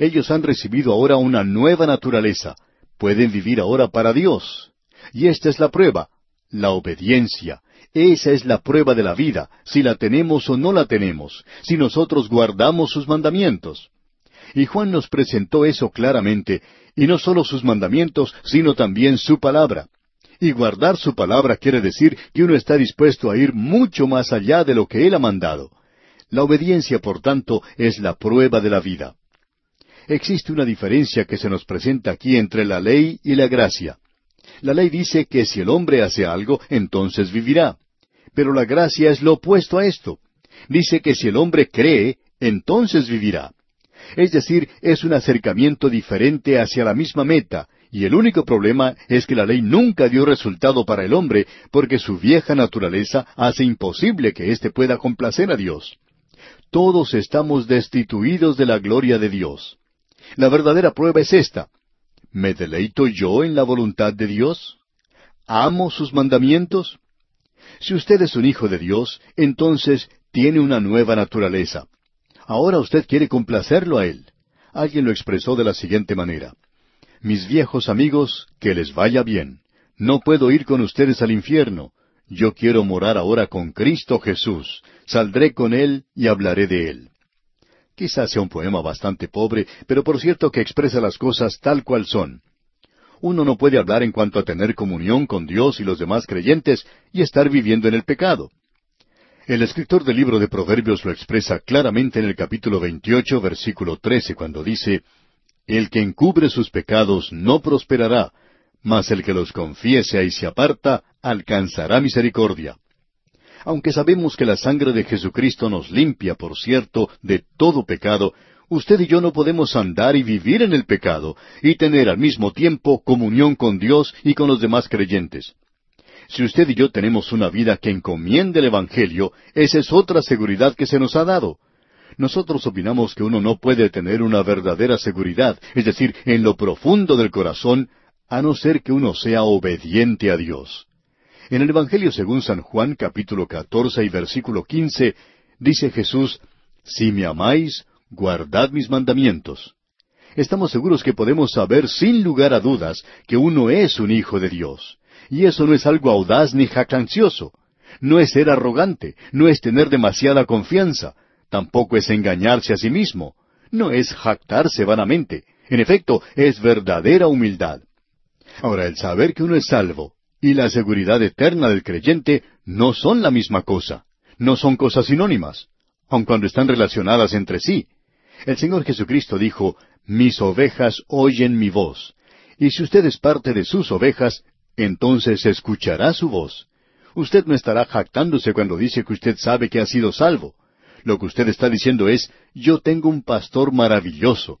Ellos han recibido ahora una nueva naturaleza. Pueden vivir ahora para Dios. Y esta es la prueba, la obediencia. Esa es la prueba de la vida, si la tenemos o no la tenemos, si nosotros guardamos sus mandamientos. Y Juan nos presentó eso claramente, y no solo sus mandamientos, sino también su palabra. Y guardar su palabra quiere decir que uno está dispuesto a ir mucho más allá de lo que Él ha mandado. La obediencia, por tanto, es la prueba de la vida. Existe una diferencia que se nos presenta aquí entre la ley y la gracia. La ley dice que si el hombre hace algo, entonces vivirá. Pero la gracia es lo opuesto a esto. Dice que si el hombre cree, entonces vivirá. Es decir, es un acercamiento diferente hacia la misma meta, y el único problema es que la ley nunca dio resultado para el hombre, porque su vieja naturaleza hace imposible que éste pueda complacer a Dios. Todos estamos destituidos de la gloria de Dios. La verdadera prueba es esta. ¿Me deleito yo en la voluntad de Dios? ¿Amo sus mandamientos? Si usted es un hijo de Dios, entonces tiene una nueva naturaleza. Ahora usted quiere complacerlo a Él. Alguien lo expresó de la siguiente manera. Mis viejos amigos, que les vaya bien. No puedo ir con ustedes al infierno. Yo quiero morar ahora con Cristo Jesús. Saldré con Él y hablaré de Él. Quizás sea un poema bastante pobre, pero por cierto que expresa las cosas tal cual son. Uno no puede hablar en cuanto a tener comunión con Dios y los demás creyentes y estar viviendo en el pecado. El escritor del libro de Proverbios lo expresa claramente en el capítulo 28, versículo 13, cuando dice, El que encubre sus pecados no prosperará, mas el que los confiese y se aparta alcanzará misericordia. Aunque sabemos que la sangre de Jesucristo nos limpia, por cierto, de todo pecado, usted y yo no podemos andar y vivir en el pecado y tener al mismo tiempo comunión con Dios y con los demás creyentes. Si usted y yo tenemos una vida que encomiende el Evangelio, esa es otra seguridad que se nos ha dado. Nosotros opinamos que uno no puede tener una verdadera seguridad, es decir, en lo profundo del corazón, a no ser que uno sea obediente a Dios. En el Evangelio según San Juan capítulo catorce y versículo quince dice Jesús, Si me amáis, guardad mis mandamientos. Estamos seguros que podemos saber sin lugar a dudas que uno es un hijo de Dios. Y eso no es algo audaz ni jactancioso. No es ser arrogante, no es tener demasiada confianza, tampoco es engañarse a sí mismo, no es jactarse vanamente. En efecto, es verdadera humildad. Ahora, el saber que uno es salvo y la seguridad eterna del creyente no son la misma cosa, no son cosas sinónimas, aun cuando están relacionadas entre sí. El Señor Jesucristo dijo, Mis ovejas oyen mi voz. Y si usted es parte de sus ovejas, entonces escuchará su voz. Usted no estará jactándose cuando dice que usted sabe que ha sido salvo. Lo que usted está diciendo es, yo tengo un pastor maravilloso.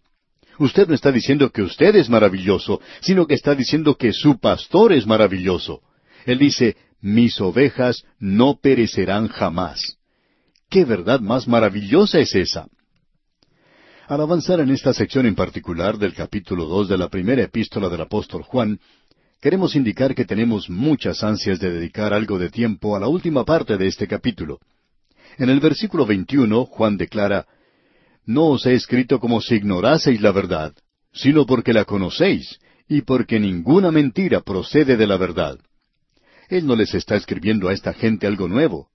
Usted no está diciendo que usted es maravilloso, sino que está diciendo que su pastor es maravilloso. Él dice, mis ovejas no perecerán jamás. ¿Qué verdad más maravillosa es esa? Al avanzar en esta sección en particular del capítulo dos de la primera epístola del apóstol Juan, queremos indicar que tenemos muchas ansias de dedicar algo de tiempo a la última parte de este capítulo. En el versículo 21, Juan declara, No os he escrito como si ignoraseis la verdad, sino porque la conocéis, y porque ninguna mentira procede de la verdad. Él no les está escribiendo a esta gente algo nuevo.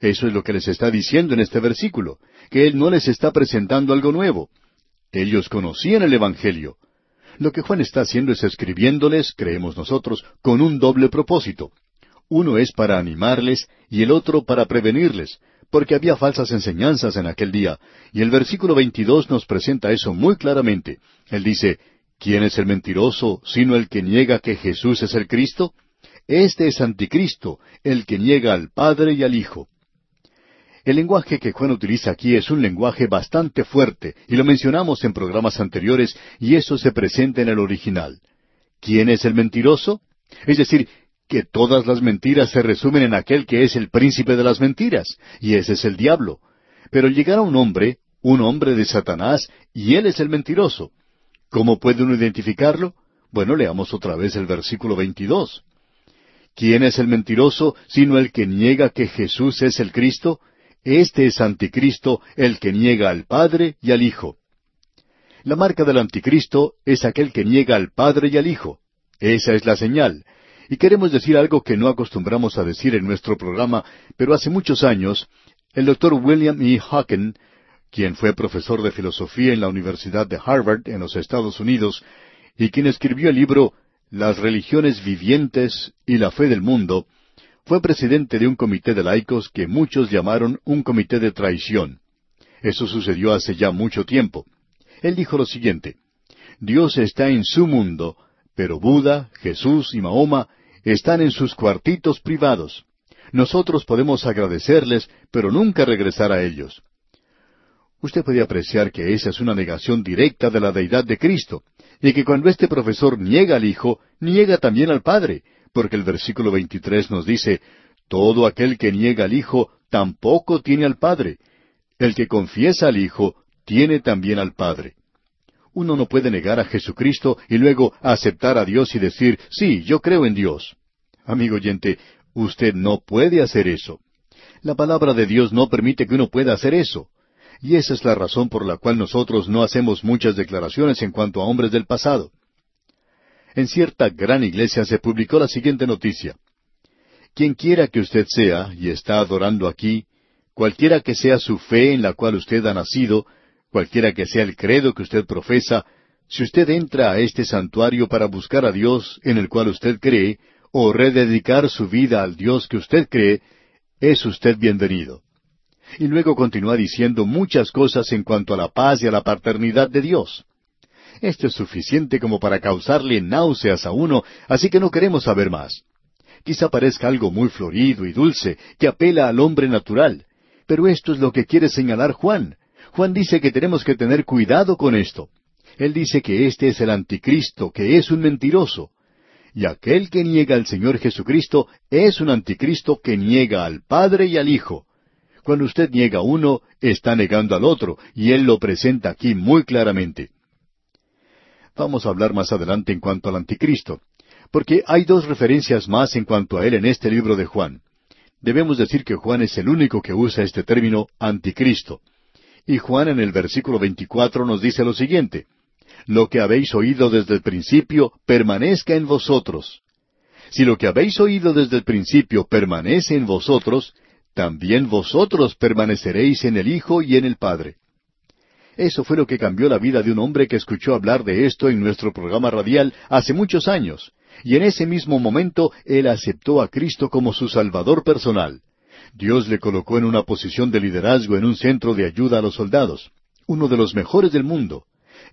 Eso es lo que les está diciendo en este versículo, que Él no les está presentando algo nuevo. Ellos conocían el Evangelio, lo que Juan está haciendo es escribiéndoles, creemos nosotros, con un doble propósito. Uno es para animarles y el otro para prevenirles, porque había falsas enseñanzas en aquel día, y el versículo 22 nos presenta eso muy claramente. Él dice, ¿quién es el mentiroso sino el que niega que Jesús es el Cristo? Este es anticristo, el que niega al Padre y al Hijo. El lenguaje que Juan utiliza aquí es un lenguaje bastante fuerte, y lo mencionamos en programas anteriores, y eso se presenta en el original. ¿Quién es el mentiroso? Es decir, que todas las mentiras se resumen en aquel que es el príncipe de las mentiras, y ese es el diablo. Pero llegará un hombre, un hombre de Satanás, y él es el mentiroso. ¿Cómo puede uno identificarlo? Bueno, leamos otra vez el versículo 22. ¿Quién es el mentiroso sino el que niega que Jesús es el Cristo? Este es anticristo, el que niega al Padre y al Hijo. La marca del anticristo es aquel que niega al Padre y al Hijo. Esa es la señal. Y queremos decir algo que no acostumbramos a decir en nuestro programa, pero hace muchos años, el doctor William E. Hawken, quien fue profesor de filosofía en la Universidad de Harvard en los Estados Unidos, y quien escribió el libro Las religiones vivientes y la fe del mundo, fue presidente de un comité de laicos que muchos llamaron un comité de traición. Eso sucedió hace ya mucho tiempo. Él dijo lo siguiente, Dios está en su mundo, pero Buda, Jesús y Mahoma están en sus cuartitos privados. Nosotros podemos agradecerles, pero nunca regresar a ellos. Usted puede apreciar que esa es una negación directa de la deidad de Cristo, y que cuando este profesor niega al Hijo, niega también al Padre, porque el versículo 23 nos dice, Todo aquel que niega al Hijo tampoco tiene al Padre. El que confiesa al Hijo tiene también al Padre. Uno no puede negar a Jesucristo y luego aceptar a Dios y decir, sí, yo creo en Dios. Amigo oyente, usted no puede hacer eso. La palabra de Dios no permite que uno pueda hacer eso. Y esa es la razón por la cual nosotros no hacemos muchas declaraciones en cuanto a hombres del pasado. en cierta gran iglesia se publicó la siguiente noticia. Quien quiera que usted sea y está adorando aquí, cualquiera que sea su fe en la cual usted ha nacido, cualquiera que sea el credo que usted profesa, si usted entra a este santuario para buscar a Dios en el cual usted cree, o rededicar su vida al Dios que usted cree, es usted bienvenido. Y luego continúa diciendo muchas cosas en cuanto a la paz y a la paternidad de Dios. Esto es suficiente como para causarle náuseas a uno, así que no queremos saber más. Quizá parezca algo muy florido y dulce, que apela al hombre natural, pero esto es lo que quiere señalar Juan. Juan dice que tenemos que tener cuidado con esto. Él dice que este es el anticristo, que es un mentiroso. Y aquel que niega al Señor Jesucristo es un anticristo que niega al Padre y al Hijo. Cuando usted niega a uno, está negando al otro, y Él lo presenta aquí muy claramente. Vamos a hablar más adelante en cuanto al anticristo, porque hay dos referencias más en cuanto a Él en este libro de Juan. Debemos decir que Juan es el único que usa este término anticristo. Y Juan en el versículo 24 nos dice lo siguiente, lo que habéis oído desde el principio permanezca en vosotros. Si lo que habéis oído desde el principio permanece en vosotros, también vosotros permaneceréis en el Hijo y en el Padre. Eso fue lo que cambió la vida de un hombre que escuchó hablar de esto en nuestro programa radial hace muchos años, y en ese mismo momento él aceptó a Cristo como su Salvador personal. Dios le colocó en una posición de liderazgo en un centro de ayuda a los soldados, uno de los mejores del mundo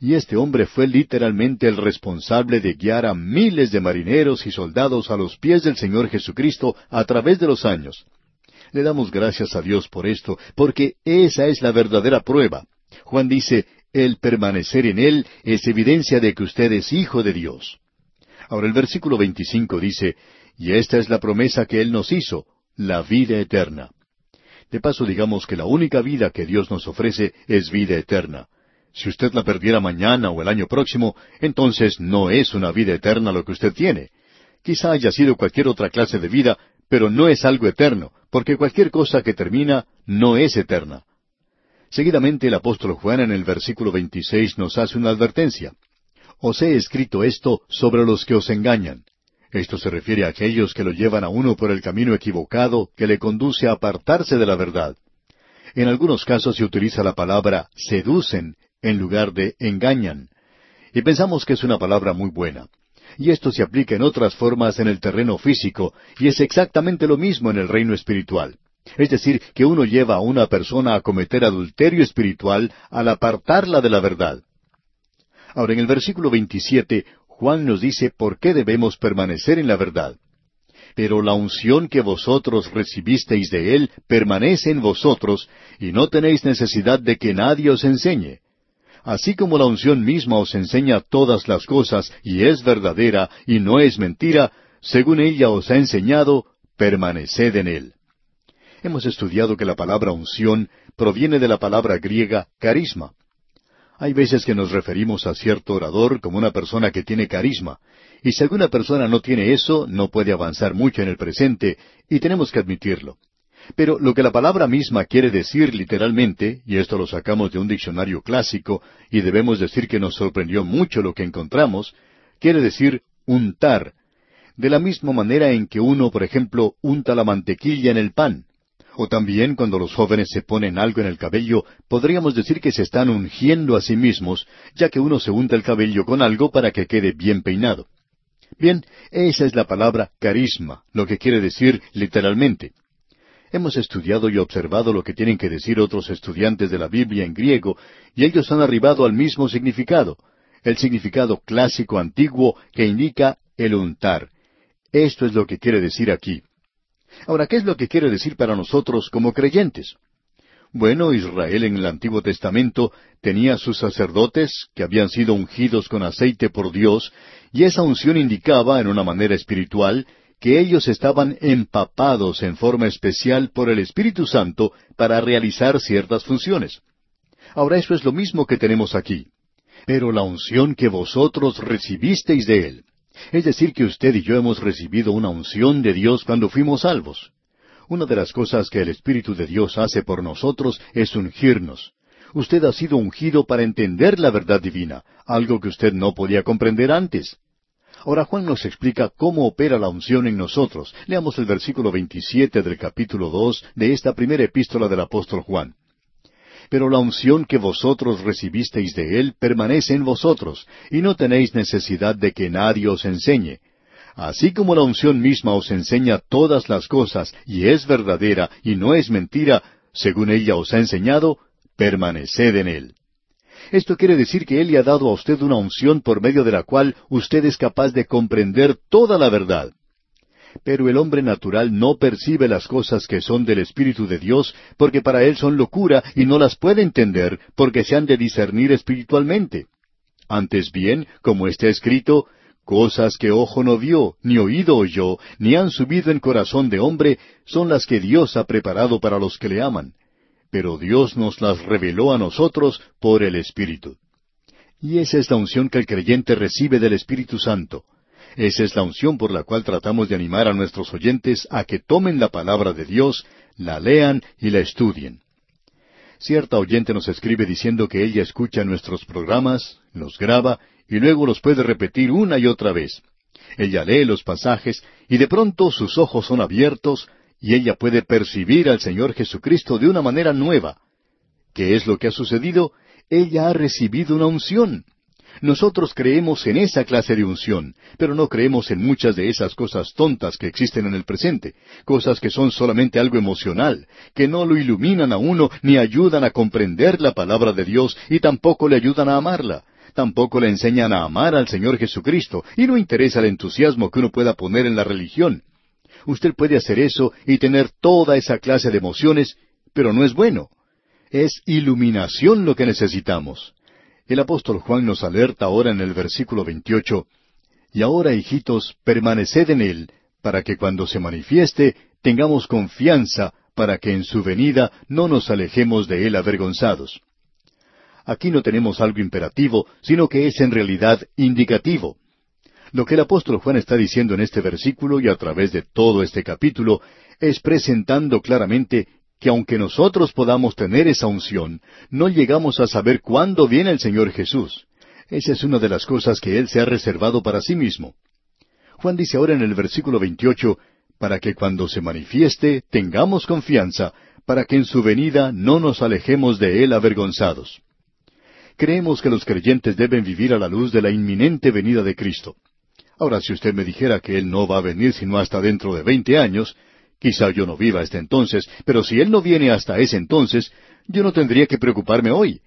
y este hombre fue literalmente el responsable de guiar a miles de marineros y soldados a los pies del Señor Jesucristo a través de los años. Le damos gracias a Dios por esto, porque esa es la verdadera prueba. Juan dice, el permanecer en Él es evidencia de que usted es hijo de Dios. Ahora el versículo 25 dice, y esta es la promesa que Él nos hizo, la vida eterna. De paso digamos que la única vida que Dios nos ofrece es vida eterna. Si usted la perdiera mañana o el año próximo, entonces no es una vida eterna lo que usted tiene. Quizá haya sido cualquier otra clase de vida, pero no es algo eterno, porque cualquier cosa que termina no es eterna. Seguidamente el apóstol Juan en el versículo 26 nos hace una advertencia. Os he escrito esto sobre los que os engañan. Esto se refiere a aquellos que lo llevan a uno por el camino equivocado que le conduce a apartarse de la verdad. En algunos casos se utiliza la palabra seducen en lugar de engañan. Y pensamos que es una palabra muy buena. Y esto se aplica en otras formas en el terreno físico, y es exactamente lo mismo en el reino espiritual. Es decir, que uno lleva a una persona a cometer adulterio espiritual al apartarla de la verdad. Ahora, en el versículo 27, Juan nos dice por qué debemos permanecer en la verdad. Pero la unción que vosotros recibisteis de Él permanece en vosotros, y no tenéis necesidad de que nadie os enseñe así como la unción misma os enseña todas las cosas y es verdadera y no es mentira, según ella os ha enseñado, permaneced en él. Hemos estudiado que la palabra unción proviene de la palabra griega carisma. Hay veces que nos referimos a cierto orador como una persona que tiene carisma, y si alguna persona no tiene eso, no puede avanzar mucho en el presente, y tenemos que admitirlo. Pero lo que la palabra misma quiere decir literalmente, y esto lo sacamos de un diccionario clásico, y debemos decir que nos sorprendió mucho lo que encontramos, quiere decir untar, de la misma manera en que uno, por ejemplo, unta la mantequilla en el pan. También cuando los jóvenes se ponen algo en el cabello, podríamos decir que se están ungiendo a sí mismos, ya que uno se unta el cabello con algo para que quede bien peinado. Bien, esa es la palabra carisma, lo que quiere decir literalmente. Hemos estudiado y observado lo que tienen que decir otros estudiantes de la Biblia en griego, y ellos han arribado al mismo significado, el significado clásico antiguo que indica el untar. Esto es lo que quiere decir aquí. Ahora, ¿qué es lo que quiere decir para nosotros como creyentes? Bueno, Israel en el Antiguo Testamento tenía sus sacerdotes que habían sido ungidos con aceite por Dios, y esa unción indicaba, en una manera espiritual, que ellos estaban empapados en forma especial por el Espíritu Santo para realizar ciertas funciones. Ahora eso es lo mismo que tenemos aquí. Pero la unción que vosotros recibisteis de Él. Es decir, que usted y yo hemos recibido una unción de Dios cuando fuimos salvos. Una de las cosas que el Espíritu de Dios hace por nosotros es ungirnos. Usted ha sido ungido para entender la verdad divina, algo que usted no podía comprender antes. Ahora Juan nos explica cómo opera la unción en nosotros. Leamos el versículo 27 del capítulo 2 de esta primera epístola del apóstol Juan. Pero la unción que vosotros recibisteis de Él permanece en vosotros, y no tenéis necesidad de que nadie os enseñe. Así como la unción misma os enseña todas las cosas, y es verdadera, y no es mentira, según ella os ha enseñado, permaneced en Él. Esto quiere decir que Él le ha dado a usted una unción por medio de la cual usted es capaz de comprender toda la verdad. Pero el hombre natural no percibe las cosas que son del Espíritu de Dios porque para él son locura y no las puede entender porque se han de discernir espiritualmente. Antes bien, como está escrito, cosas que ojo no vio, ni oído oyó, ni han subido en corazón de hombre, son las que Dios ha preparado para los que le aman pero Dios nos las reveló a nosotros por el Espíritu. Y esa es la unción que el creyente recibe del Espíritu Santo. Esa es la unción por la cual tratamos de animar a nuestros oyentes a que tomen la palabra de Dios, la lean y la estudien. Cierta oyente nos escribe diciendo que ella escucha nuestros programas, los graba y luego los puede repetir una y otra vez. Ella lee los pasajes y de pronto sus ojos son abiertos, y ella puede percibir al Señor Jesucristo de una manera nueva. ¿Qué es lo que ha sucedido? Ella ha recibido una unción. Nosotros creemos en esa clase de unción, pero no creemos en muchas de esas cosas tontas que existen en el presente, cosas que son solamente algo emocional, que no lo iluminan a uno ni ayudan a comprender la palabra de Dios y tampoco le ayudan a amarla. Tampoco le enseñan a amar al Señor Jesucristo y no interesa el entusiasmo que uno pueda poner en la religión. Usted puede hacer eso y tener toda esa clase de emociones, pero no es bueno. Es iluminación lo que necesitamos. El apóstol Juan nos alerta ahora en el versículo 28, Y ahora, hijitos, permaneced en él, para que cuando se manifieste tengamos confianza, para que en su venida no nos alejemos de él avergonzados. Aquí no tenemos algo imperativo, sino que es en realidad indicativo. Lo que el apóstol Juan está diciendo en este versículo y a través de todo este capítulo es presentando claramente que aunque nosotros podamos tener esa unción, no llegamos a saber cuándo viene el Señor Jesús. Esa es una de las cosas que Él se ha reservado para sí mismo. Juan dice ahora en el versículo 28, para que cuando se manifieste tengamos confianza, para que en su venida no nos alejemos de Él avergonzados. Creemos que los creyentes deben vivir a la luz de la inminente venida de Cristo. Ahora, si usted me dijera que Él no va a venir sino hasta dentro de veinte años, quizá yo no viva hasta entonces, pero si Él no viene hasta ese entonces, yo no tendría que preocuparme hoy.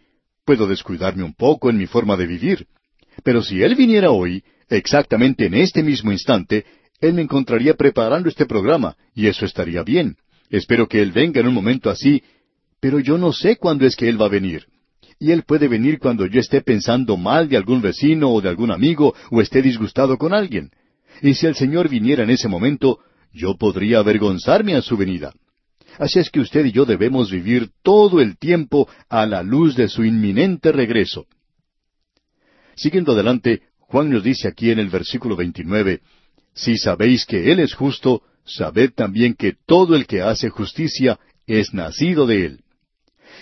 Puedo descuidarme un poco en mi forma de vivir. Pero si Él viniera hoy, exactamente en este mismo instante, Él me encontraría preparando este programa, y eso estaría bien. Espero que Él venga en un momento así, pero yo no sé cuándo es que Él va a venir y Él puede venir cuando yo esté pensando mal de algún vecino o de algún amigo o esté disgustado con alguien. Y si el Señor viniera en ese momento, yo podría avergonzarme a su venida. Así es que usted y yo debemos vivir todo el tiempo a la luz de su inminente regreso. Siguiendo adelante, Juan nos dice aquí en el versículo 29, Si sabéis que Él es justo, sabed también que todo el que hace justicia es nacido de Él.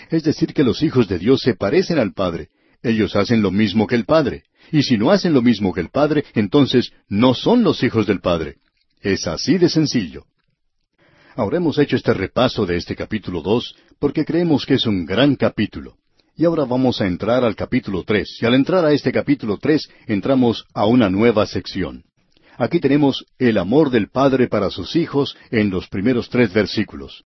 Es decir, que los hijos de Dios se parecen al Padre. Ellos hacen lo mismo que el Padre. Y si no hacen lo mismo que el Padre, entonces no son los hijos del Padre. Es así de sencillo. Ahora hemos hecho este repaso de este capítulo dos porque creemos que es un gran capítulo. Y ahora vamos a entrar al capítulo tres. Y al entrar a este capítulo tres entramos a una nueva sección. Aquí tenemos el amor del Padre para sus hijos en los primeros tres versículos.